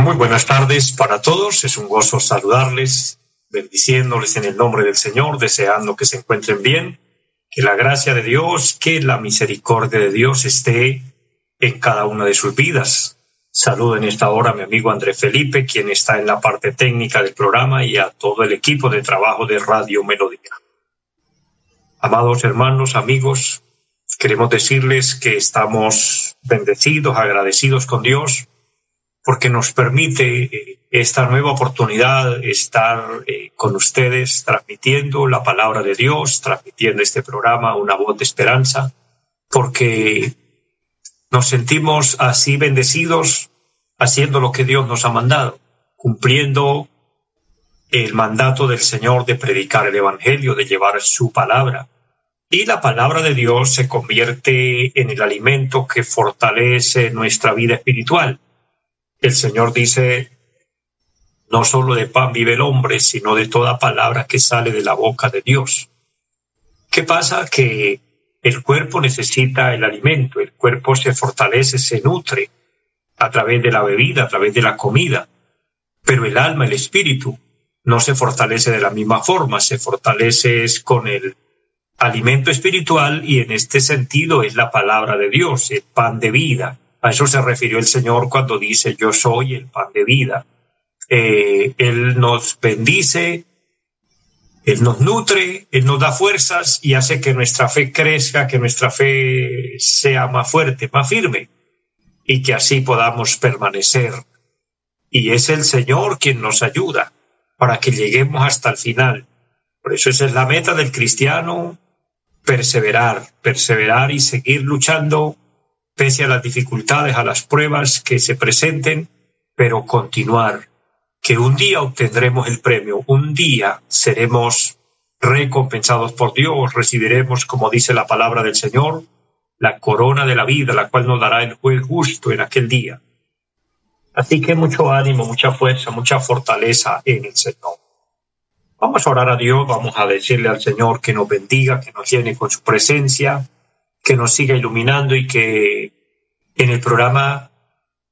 Muy buenas tardes para todos, es un gozo saludarles, bendiciéndoles en el nombre del Señor, deseando que se encuentren bien, que la gracia de Dios, que la misericordia de Dios esté en cada una de sus vidas. Saludo en esta hora a mi amigo André Felipe, quien está en la parte técnica del programa, y a todo el equipo de trabajo de Radio Melodía. Amados hermanos, amigos, queremos decirles que estamos bendecidos, agradecidos con Dios, porque nos permite eh, esta nueva oportunidad estar eh, con ustedes transmitiendo la palabra de Dios, transmitiendo este programa, una voz de esperanza, porque nos sentimos así bendecidos haciendo lo que Dios nos ha mandado, cumpliendo el mandato del Señor de predicar el Evangelio, de llevar su palabra. Y la palabra de Dios se convierte en el alimento que fortalece nuestra vida espiritual. El Señor dice, no solo de pan vive el hombre, sino de toda palabra que sale de la boca de Dios. ¿Qué pasa? Que el cuerpo necesita el alimento, el cuerpo se fortalece, se nutre a través de la bebida, a través de la comida, pero el alma, el espíritu, no se fortalece de la misma forma, se fortalece con el alimento espiritual y en este sentido es la palabra de Dios, el pan de vida. A eso se refirió el Señor cuando dice yo soy el pan de vida. Eh, él nos bendice, él nos nutre, Él nos da fuerzas y hace que nuestra fe crezca, que nuestra fe sea más fuerte, más firme y que así podamos permanecer. Y es el Señor quien nos ayuda para que lleguemos hasta el final. Por eso esa es la meta del cristiano, perseverar, perseverar y seguir luchando pese a las dificultades, a las pruebas que se presenten, pero continuar que un día obtendremos el premio, un día seremos recompensados por Dios, recibiremos, como dice la palabra del Señor, la corona de la vida, la cual nos dará el juez justo en aquel día. Así que mucho ánimo, mucha fuerza, mucha fortaleza en el Señor. Vamos a orar a Dios, vamos a decirle al Señor que nos bendiga, que nos llene con su presencia, que nos siga iluminando y que en el programa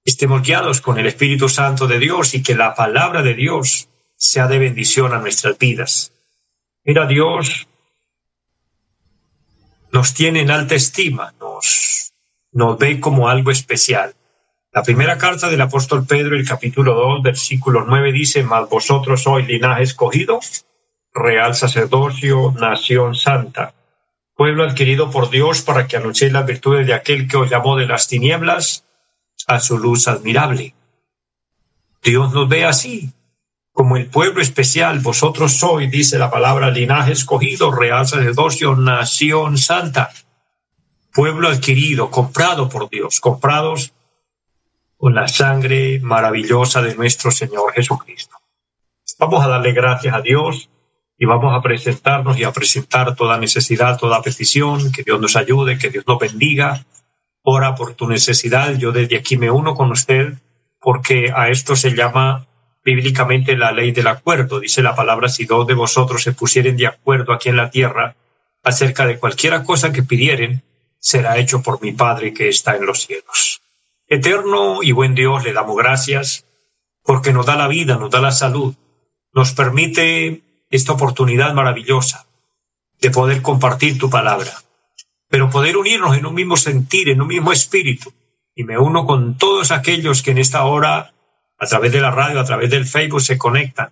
estemos guiados con el Espíritu Santo de Dios y que la palabra de Dios sea de bendición a nuestras vidas. Mira, Dios nos tiene en alta estima, nos, nos ve como algo especial. La primera carta del apóstol Pedro, el capítulo 2, versículo 9 dice, mas vosotros sois linaje escogido, real sacerdocio, nación santa, pueblo adquirido por Dios para que anunciéis las virtudes de aquel que os llamó de las tinieblas a su luz admirable. Dios nos ve así, como el pueblo especial, vosotros sois, dice la palabra, linaje escogido, real sacerdocio, nación santa, pueblo adquirido, comprado por Dios, comprados con la sangre maravillosa de nuestro Señor Jesucristo. Vamos a darle gracias a Dios y vamos a presentarnos y a presentar toda necesidad, toda petición, que Dios nos ayude, que Dios nos bendiga, ora por tu necesidad. Yo desde aquí me uno con usted porque a esto se llama bíblicamente la ley del acuerdo. Dice la palabra, si dos de vosotros se pusieren de acuerdo aquí en la tierra acerca de cualquiera cosa que pidieren, será hecho por mi Padre que está en los cielos. Eterno y buen Dios, le damos gracias porque nos da la vida, nos da la salud, nos permite esta oportunidad maravillosa de poder compartir tu palabra pero poder unirnos en un mismo sentir, en un mismo espíritu. Y me uno con todos aquellos que en esta hora, a través de la radio, a través del Facebook, se conectan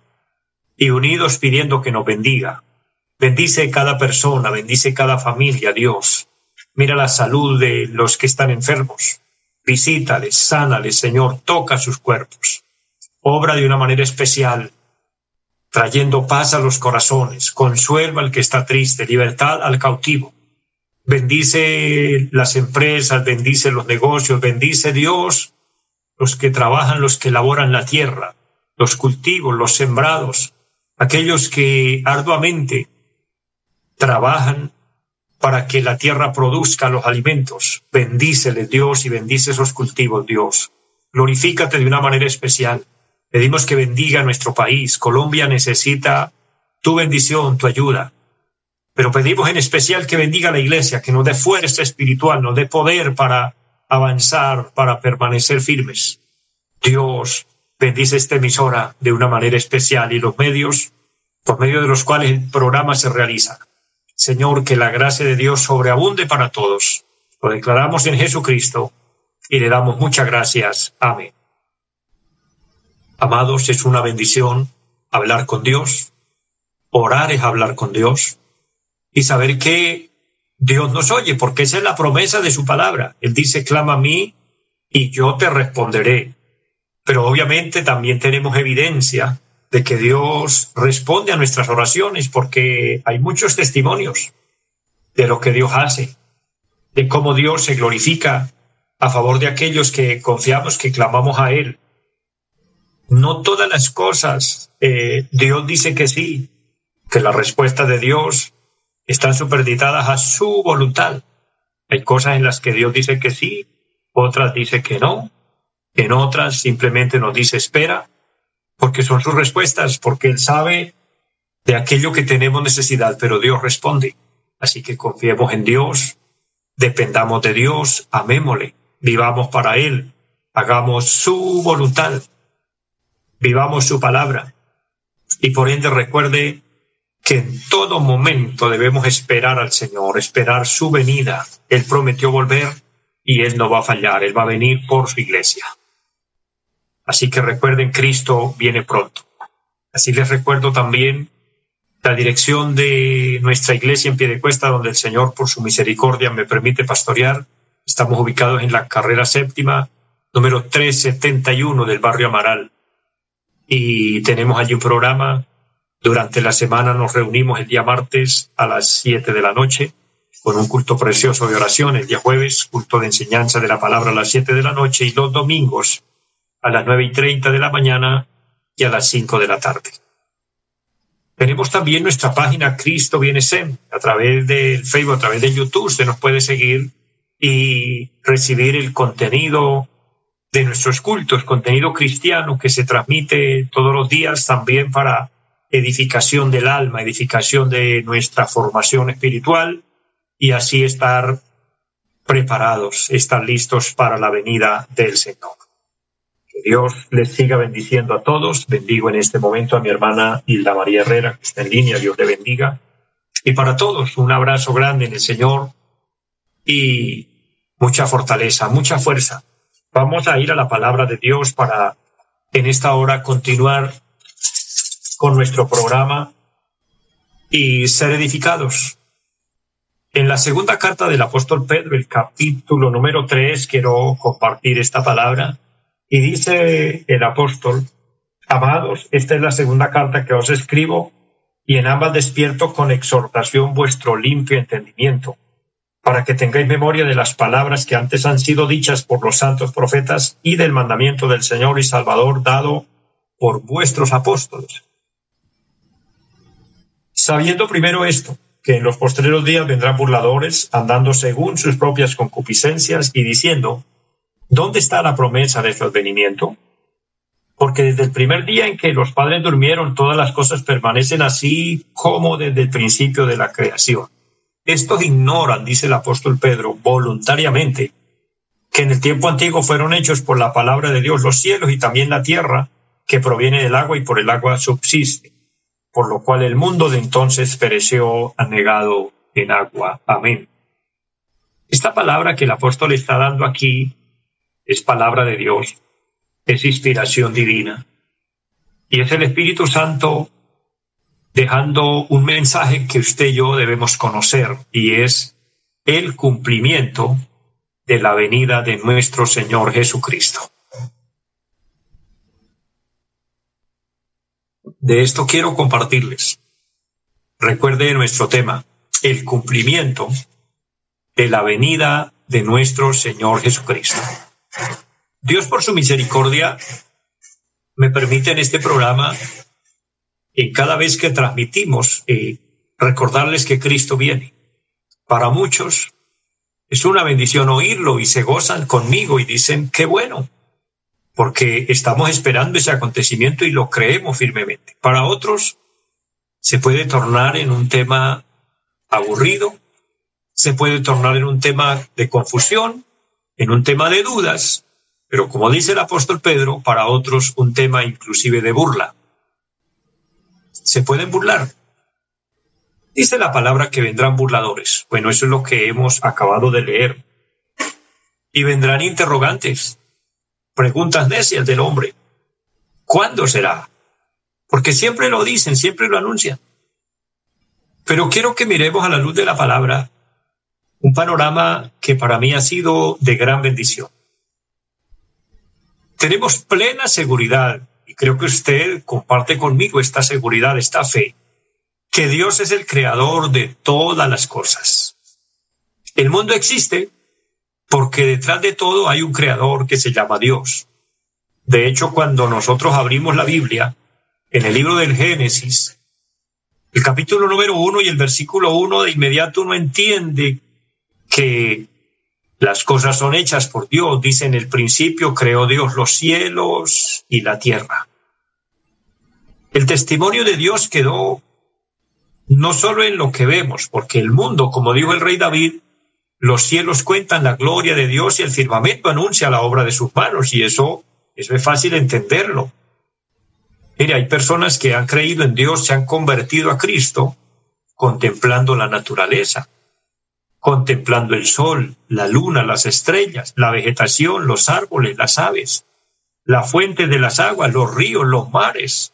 y unidos pidiendo que nos bendiga. Bendice cada persona, bendice cada familia, Dios. Mira la salud de los que están enfermos. Visítales, sánales, Señor, toca sus cuerpos. Obra de una manera especial, trayendo paz a los corazones, consuelo al que está triste, libertad al cautivo bendice las empresas, bendice los negocios, bendice Dios los que trabajan, los que laboran la tierra, los cultivos, los sembrados, aquellos que arduamente trabajan para que la tierra produzca los alimentos. Bendíceles Dios y bendice esos cultivos, Dios. Glorifícate de una manera especial. Pedimos que bendiga nuestro país. Colombia necesita tu bendición, tu ayuda. Pero pedimos en especial que bendiga la iglesia, que nos dé fuerza espiritual, nos dé poder para avanzar, para permanecer firmes. Dios bendice esta emisora de una manera especial y los medios por medio de los cuales el programa se realiza. Señor, que la gracia de Dios sobreabunde para todos. Lo declaramos en Jesucristo y le damos muchas gracias. Amén. Amados, es una bendición hablar con Dios. Orar es hablar con Dios y saber que Dios nos oye, porque esa es la promesa de su palabra. Él dice, clama a mí y yo te responderé. Pero obviamente también tenemos evidencia de que Dios responde a nuestras oraciones, porque hay muchos testimonios de lo que Dios hace, de cómo Dios se glorifica a favor de aquellos que confiamos, que clamamos a Él. No todas las cosas eh, Dios dice que sí, que la respuesta de Dios están superditadas a su voluntad. Hay cosas en las que Dios dice que sí, otras dice que no, en otras simplemente nos dice espera porque son sus respuestas, porque Él sabe de aquello que tenemos necesidad, pero Dios responde. Así que confiemos en Dios, dependamos de Dios, amémosle, vivamos para Él, hagamos su voluntad, vivamos su palabra. Y por ende recuerde que en todo momento debemos esperar al Señor, esperar su venida. Él prometió volver y Él no va a fallar, Él va a venir por su iglesia. Así que recuerden, Cristo viene pronto. Así les recuerdo también la dirección de nuestra iglesia en pie de cuesta, donde el Señor, por su misericordia, me permite pastorear. Estamos ubicados en la carrera séptima, número 371 del barrio Amaral. Y tenemos allí un programa. Durante la semana nos reunimos el día martes a las 7 de la noche con un culto precioso de oración. El día jueves, culto de enseñanza de la palabra a las 7 de la noche. Y los domingos, a las nueve y treinta de la mañana y a las cinco de la tarde. Tenemos también nuestra página Cristo Viene Sem. A través del Facebook, a través de YouTube, usted nos puede seguir y recibir el contenido de nuestros cultos, contenido cristiano que se transmite todos los días también para edificación del alma, edificación de nuestra formación espiritual y así estar preparados, estar listos para la venida del Señor. Dios les siga bendiciendo a todos. Bendigo en este momento a mi hermana Hilda María Herrera, que está en línea. Dios le bendiga. Y para todos, un abrazo grande en el Señor y mucha fortaleza, mucha fuerza. Vamos a ir a la palabra de Dios para en esta hora continuar con nuestro programa y ser edificados. En la segunda carta del apóstol Pedro, el capítulo número tres, quiero compartir esta palabra y dice el apóstol, amados, esta es la segunda carta que os escribo, y en ambas despierto con exhortación vuestro limpio entendimiento, para que tengáis memoria de las palabras que antes han sido dichas por los santos profetas y del mandamiento del Señor y Salvador dado por vuestros apóstoles. Sabiendo primero esto, que en los postreros días vendrán burladores, andando según sus propias concupiscencias y diciendo, ¿Dónde está la promesa de su advenimiento? Porque desde el primer día en que los padres durmieron, todas las cosas permanecen así como desde el principio de la creación. Estos ignoran, dice el apóstol Pedro, voluntariamente, que en el tiempo antiguo fueron hechos por la palabra de Dios los cielos y también la tierra, que proviene del agua y por el agua subsiste, por lo cual el mundo de entonces pereció anegado en agua. Amén. Esta palabra que el apóstol está dando aquí es palabra de Dios, es inspiración divina. Y es el Espíritu Santo dejando un mensaje que usted y yo debemos conocer, y es el cumplimiento de la venida de nuestro Señor Jesucristo. De esto quiero compartirles. Recuerde nuestro tema, el cumplimiento de la venida de nuestro Señor Jesucristo. Dios por su misericordia me permite en este programa, en cada vez que transmitimos, eh, recordarles que Cristo viene. Para muchos es una bendición oírlo y se gozan conmigo y dicen, qué bueno, porque estamos esperando ese acontecimiento y lo creemos firmemente. Para otros se puede tornar en un tema aburrido, se puede tornar en un tema de confusión, en un tema de dudas, pero como dice el apóstol Pedro, para otros un tema inclusive de burla. Se pueden burlar. Dice la palabra que vendrán burladores. Bueno, eso es lo que hemos acabado de leer. Y vendrán interrogantes, preguntas necias del hombre. ¿Cuándo será? Porque siempre lo dicen, siempre lo anuncian. Pero quiero que miremos a la luz de la palabra un panorama que para mí ha sido de gran bendición tenemos plena seguridad, y creo que usted comparte conmigo esta seguridad, esta fe, que Dios es el creador de todas las cosas. El mundo existe porque detrás de todo hay un creador que se llama Dios. De hecho, cuando nosotros abrimos la Biblia, en el libro del Génesis, el capítulo número uno y el versículo uno, de inmediato uno entiende que las cosas son hechas por Dios. Dice en el principio creó Dios los cielos y la tierra. El testimonio de Dios quedó no solo en lo que vemos, porque el mundo, como dijo el rey David, los cielos cuentan la gloria de Dios y el firmamento anuncia la obra de sus manos, y eso, eso es fácil entenderlo. Mire, hay personas que han creído en Dios, se han convertido a Cristo contemplando la naturaleza contemplando el sol, la luna, las estrellas, la vegetación, los árboles, las aves, la fuente de las aguas, los ríos, los mares,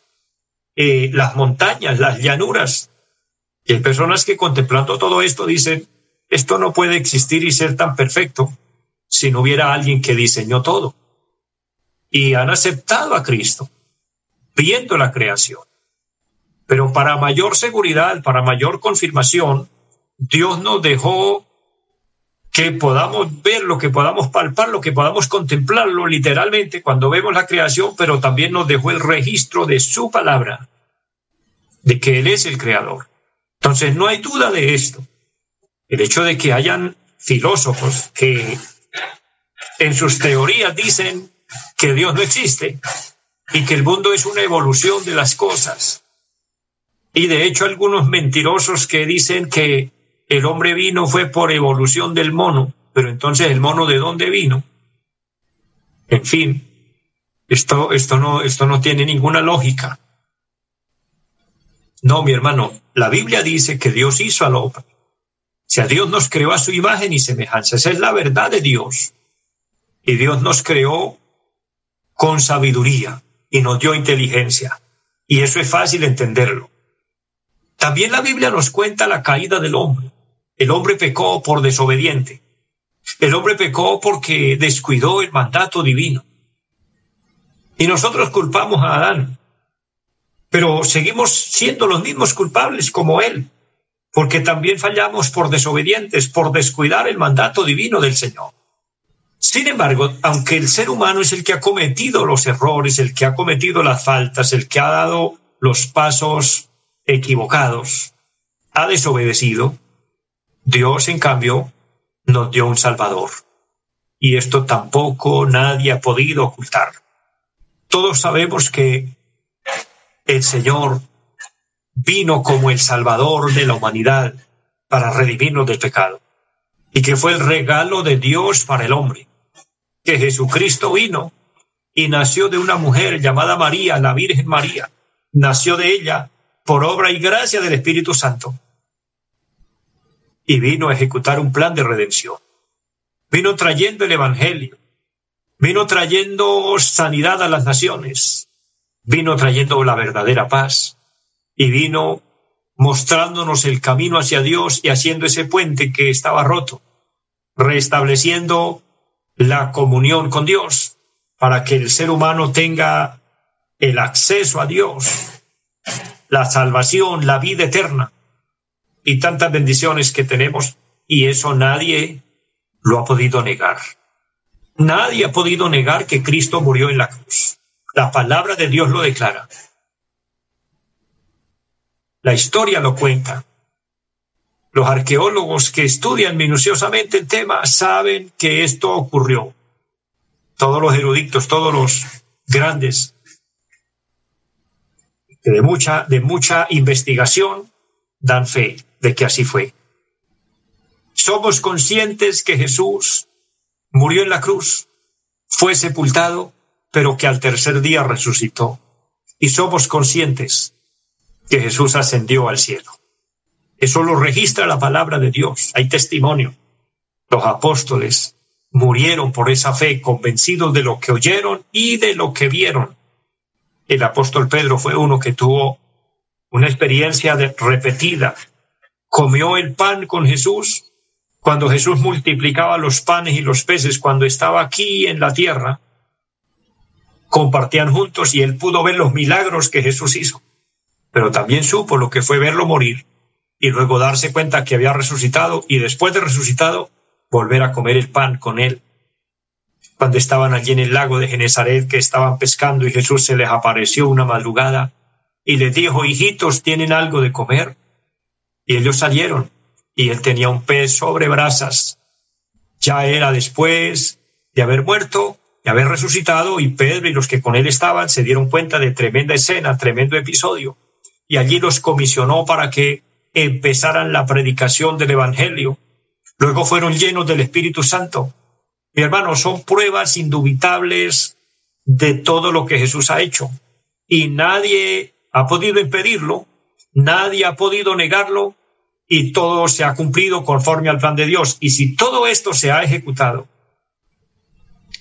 eh, las montañas, las llanuras. Y hay personas que contemplando todo esto dicen, esto no puede existir y ser tan perfecto si no hubiera alguien que diseñó todo. Y han aceptado a Cristo, viendo la creación. Pero para mayor seguridad, para mayor confirmación, Dios nos dejó que podamos ver lo que podamos palpar, lo que podamos contemplarlo literalmente cuando vemos la creación, pero también nos dejó el registro de su palabra, de que Él es el creador. Entonces no hay duda de esto. El hecho de que hayan filósofos que en sus teorías dicen que Dios no existe y que el mundo es una evolución de las cosas. Y de hecho algunos mentirosos que dicen que el hombre vino fue por evolución del mono, pero entonces el mono de dónde vino? En fin, esto, esto, no, esto no tiene ninguna lógica. No, mi hermano, la Biblia dice que Dios hizo al hombre. O sea, Dios nos creó a su imagen y semejanza. Esa es la verdad de Dios. Y Dios nos creó con sabiduría y nos dio inteligencia. Y eso es fácil entenderlo. También la Biblia nos cuenta la caída del hombre. El hombre pecó por desobediente. El hombre pecó porque descuidó el mandato divino. Y nosotros culpamos a Adán. Pero seguimos siendo los mismos culpables como él, porque también fallamos por desobedientes, por descuidar el mandato divino del Señor. Sin embargo, aunque el ser humano es el que ha cometido los errores, el que ha cometido las faltas, el que ha dado los pasos equivocados, ha desobedecido, Dios, en cambio, nos dio un Salvador. Y esto tampoco nadie ha podido ocultar. Todos sabemos que el Señor vino como el Salvador de la humanidad para redimirnos del pecado. Y que fue el regalo de Dios para el hombre. Que Jesucristo vino y nació de una mujer llamada María, la Virgen María. Nació de ella por obra y gracia del Espíritu Santo y vino a ejecutar un plan de redención. Vino trayendo el Evangelio, vino trayendo sanidad a las naciones, vino trayendo la verdadera paz. Y vino mostrándonos el camino hacia Dios y haciendo ese puente que estaba roto, restableciendo la comunión con Dios para que el ser humano tenga el acceso a Dios, la salvación, la vida eterna y tantas bendiciones que tenemos y eso nadie lo ha podido negar. Nadie ha podido negar que Cristo murió en la cruz. La palabra de Dios lo declara. La historia lo cuenta. Los arqueólogos que estudian minuciosamente el tema saben que esto ocurrió. Todos los eruditos, todos los grandes, de mucha, de mucha investigación, dan fe de que así fue. Somos conscientes que Jesús murió en la cruz, fue sepultado, pero que al tercer día resucitó. Y somos conscientes que Jesús ascendió al cielo. Eso lo registra la palabra de Dios. Hay testimonio. Los apóstoles murieron por esa fe, convencidos de lo que oyeron y de lo que vieron. El apóstol Pedro fue uno que tuvo una experiencia repetida. Comió el pan con Jesús cuando Jesús multiplicaba los panes y los peces, cuando estaba aquí en la tierra. Compartían juntos y él pudo ver los milagros que Jesús hizo, pero también supo lo que fue verlo morir y luego darse cuenta que había resucitado y después de resucitado volver a comer el pan con él. Cuando estaban allí en el lago de Genezaret que estaban pescando y Jesús se les apareció una madrugada y les dijo, hijitos, ¿tienen algo de comer? Y ellos salieron y él tenía un pez sobre brasas. Ya era después de haber muerto, de haber resucitado y Pedro y los que con él estaban se dieron cuenta de tremenda escena, tremendo episodio. Y allí los comisionó para que empezaran la predicación del Evangelio. Luego fueron llenos del Espíritu Santo. Mi hermano, son pruebas indubitables de todo lo que Jesús ha hecho. Y nadie ha podido impedirlo, nadie ha podido negarlo, y todo se ha cumplido conforme al plan de Dios. Y si todo esto se ha ejecutado,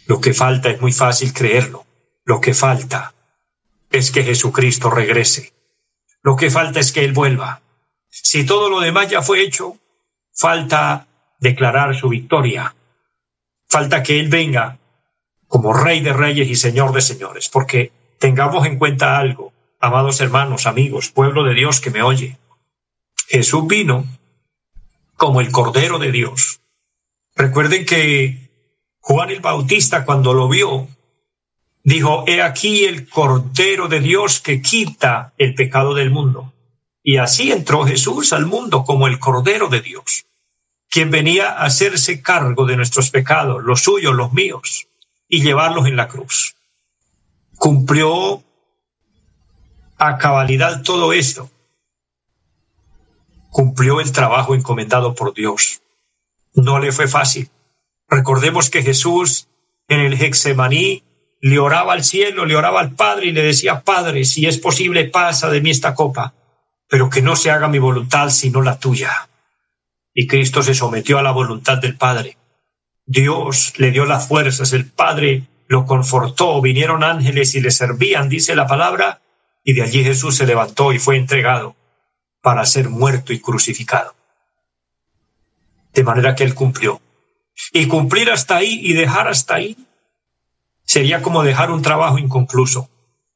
lo que falta es muy fácil creerlo. Lo que falta es que Jesucristo regrese. Lo que falta es que Él vuelva. Si todo lo demás ya fue hecho, falta declarar su victoria. Falta que Él venga como Rey de Reyes y Señor de Señores, porque tengamos en cuenta algo, amados hermanos, amigos, pueblo de Dios que me oye. Jesús vino como el Cordero de Dios. Recuerden que Juan el Bautista cuando lo vio, dijo, he aquí el Cordero de Dios que quita el pecado del mundo. Y así entró Jesús al mundo como el Cordero de Dios, quien venía a hacerse cargo de nuestros pecados, los suyos, los míos, y llevarlos en la cruz. Cumplió a cabalidad todo esto. Cumplió el trabajo encomendado por Dios. No le fue fácil. Recordemos que Jesús en el Hexemaní le oraba al cielo, le oraba al Padre y le decía, Padre, si es posible, pasa de mí esta copa pero que no se haga mi voluntad sino la tuya. Y Cristo se sometió a la voluntad del Padre. Dios le dio las fuerzas, el Padre lo confortó, vinieron ángeles y le servían, dice la palabra, y de allí Jesús se levantó y fue entregado para ser muerto y crucificado. De manera que él cumplió. Y cumplir hasta ahí y dejar hasta ahí sería como dejar un trabajo inconcluso,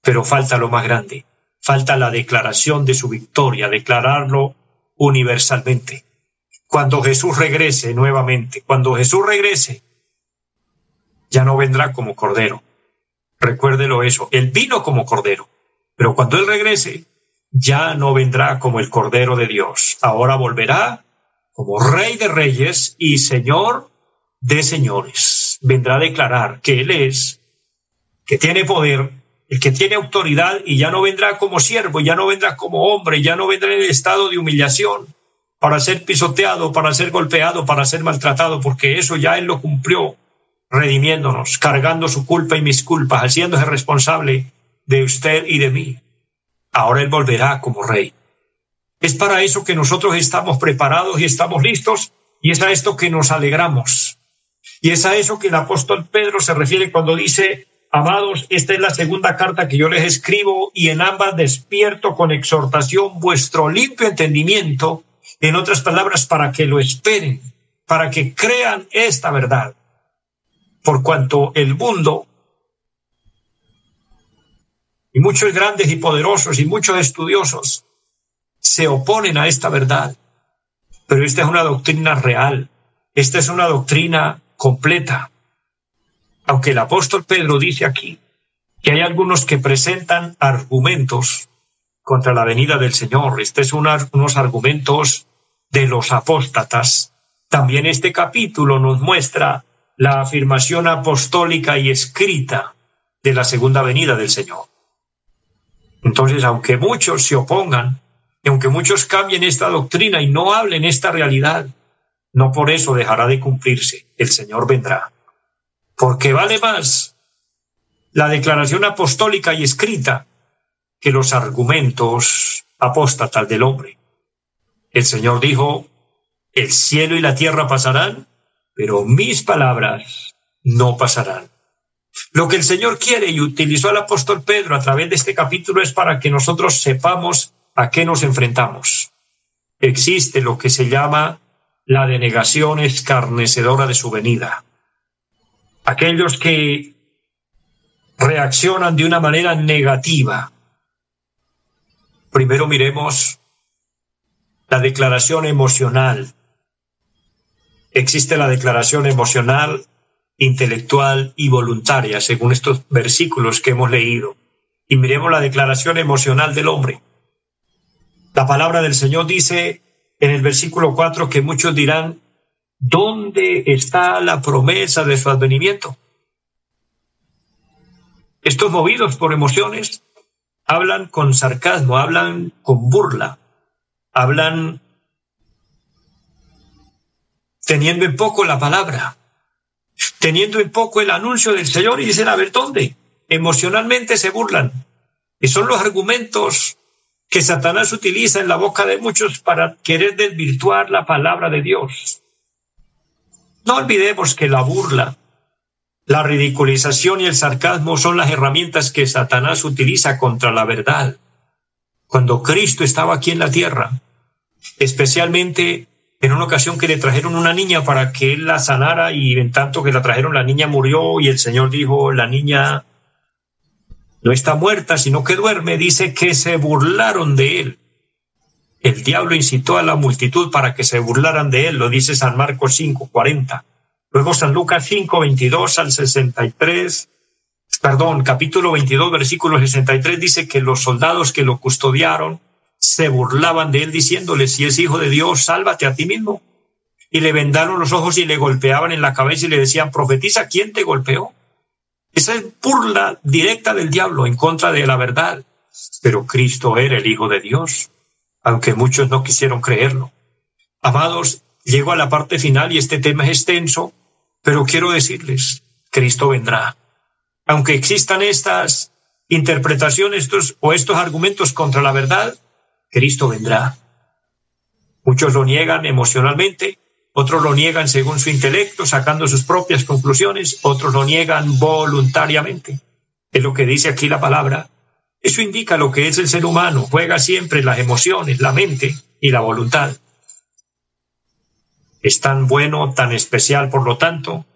pero falta lo más grande, falta la declaración de su victoria, declararlo universalmente. Cuando Jesús regrese nuevamente, cuando Jesús regrese, ya no vendrá como cordero. Recuérdelo eso, él vino como cordero, pero cuando él regrese, ya no vendrá como el cordero de Dios. Ahora volverá como rey de reyes y señor de señores. Vendrá a declarar que él es, que tiene poder el que tiene autoridad y ya no vendrá como siervo, ya no vendrá como hombre, ya no vendrá en estado de humillación para ser pisoteado, para ser golpeado, para ser maltratado, porque eso ya Él lo cumplió, redimiéndonos, cargando su culpa y mis culpas, haciéndose responsable de usted y de mí. Ahora Él volverá como rey. Es para eso que nosotros estamos preparados y estamos listos, y es a esto que nos alegramos. Y es a eso que el apóstol Pedro se refiere cuando dice, Amados, esta es la segunda carta que yo les escribo y en ambas despierto con exhortación vuestro limpio entendimiento, en otras palabras, para que lo esperen, para que crean esta verdad. Por cuanto el mundo y muchos grandes y poderosos y muchos estudiosos se oponen a esta verdad. Pero esta es una doctrina real, esta es una doctrina completa. Aunque el apóstol Pedro dice aquí que hay algunos que presentan argumentos contra la venida del Señor. Este es unos argumentos de los apóstatas. También este capítulo nos muestra la afirmación apostólica y escrita de la segunda venida del Señor. Entonces, aunque muchos se opongan, y aunque muchos cambien esta doctrina y no hablen esta realidad, no por eso dejará de cumplirse. El Señor vendrá. Porque vale más la declaración apostólica y escrita que los argumentos apóstatas del hombre. El Señor dijo, el cielo y la tierra pasarán, pero mis palabras no pasarán. Lo que el Señor quiere y utilizó al apóstol Pedro a través de este capítulo es para que nosotros sepamos a qué nos enfrentamos. Existe lo que se llama la denegación escarnecedora de su venida. Aquellos que reaccionan de una manera negativa. Primero miremos la declaración emocional. Existe la declaración emocional intelectual y voluntaria, según estos versículos que hemos leído. Y miremos la declaración emocional del hombre. La palabra del Señor dice en el versículo 4 que muchos dirán, ¿dónde está la promesa de su advenimiento? Estos movidos por emociones hablan con sarcasmo, hablan con burla, hablan teniendo en poco la palabra, teniendo en poco el anuncio del Señor y dicen, a ver, ¿dónde? Emocionalmente se burlan. Y son los argumentos que Satanás utiliza en la boca de muchos para querer desvirtuar la palabra de Dios. No olvidemos que la burla, la ridiculización y el sarcasmo son las herramientas que Satanás utiliza contra la verdad. Cuando Cristo estaba aquí en la tierra, especialmente en una ocasión que le trajeron una niña para que él la sanara y en tanto que la trajeron la niña murió y el Señor dijo, la niña no está muerta, sino que duerme, dice que se burlaron de él. El diablo incitó a la multitud para que se burlaran de él, lo dice San Marcos 5, 40. Luego San Lucas 5, 22 al 63, perdón, capítulo 22, versículo 63 dice que los soldados que lo custodiaron se burlaban de él diciéndole, si es hijo de Dios, sálvate a ti mismo. Y le vendaron los ojos y le golpeaban en la cabeza y le decían, profetiza, ¿quién te golpeó? Esa es burla directa del diablo en contra de la verdad. Pero Cristo era el Hijo de Dios, aunque muchos no quisieron creerlo. Amados, llego a la parte final y este tema es extenso, pero quiero decirles, Cristo vendrá. Aunque existan estas interpretaciones estos, o estos argumentos contra la verdad, Cristo vendrá. Muchos lo niegan emocionalmente, otros lo niegan según su intelecto, sacando sus propias conclusiones, otros lo niegan voluntariamente. Es lo que dice aquí la palabra. Eso indica lo que es el ser humano, juega siempre las emociones, la mente y la voluntad. Es tan bueno, tan especial, por lo tanto,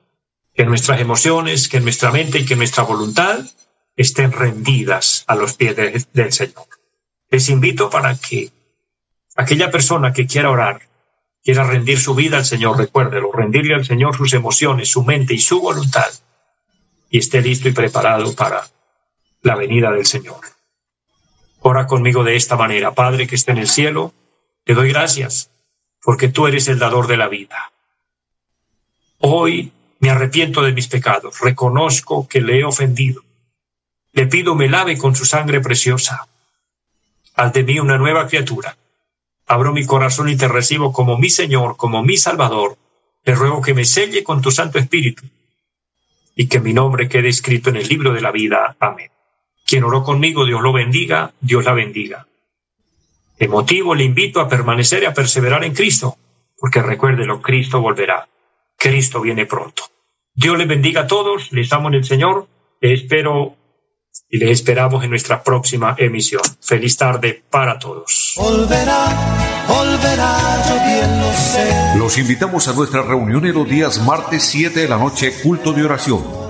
que nuestras emociones, que nuestra mente y que nuestra voluntad estén rendidas a los pies del Señor. Les invito para que aquella persona que quiera orar, quiera rendir su vida al Señor, recuérdelo, rendirle al Señor sus emociones, su mente y su voluntad, y esté listo y preparado para la venida del Señor. Ora conmigo de esta manera, Padre que está en el cielo, te doy gracias, porque tú eres el dador de la vida. Hoy me arrepiento de mis pecados, reconozco que le he ofendido. Le pido me lave con su sangre preciosa haz de mí una nueva criatura. Abro mi corazón y te recibo como mi Señor, como mi Salvador. Te ruego que me selle con tu Santo Espíritu y que mi nombre quede escrito en el libro de la vida. Amén. Quien oró conmigo, Dios lo bendiga, Dios la bendiga. De motivo le invito a permanecer y a perseverar en Cristo, porque recuérdelo, Cristo volverá. Cristo viene pronto. Dios les bendiga a todos, les amo en el Señor, espero y les esperamos en nuestra próxima emisión. Feliz tarde para todos. Los invitamos a nuestra reunión en los días martes 7 de la noche, culto de oración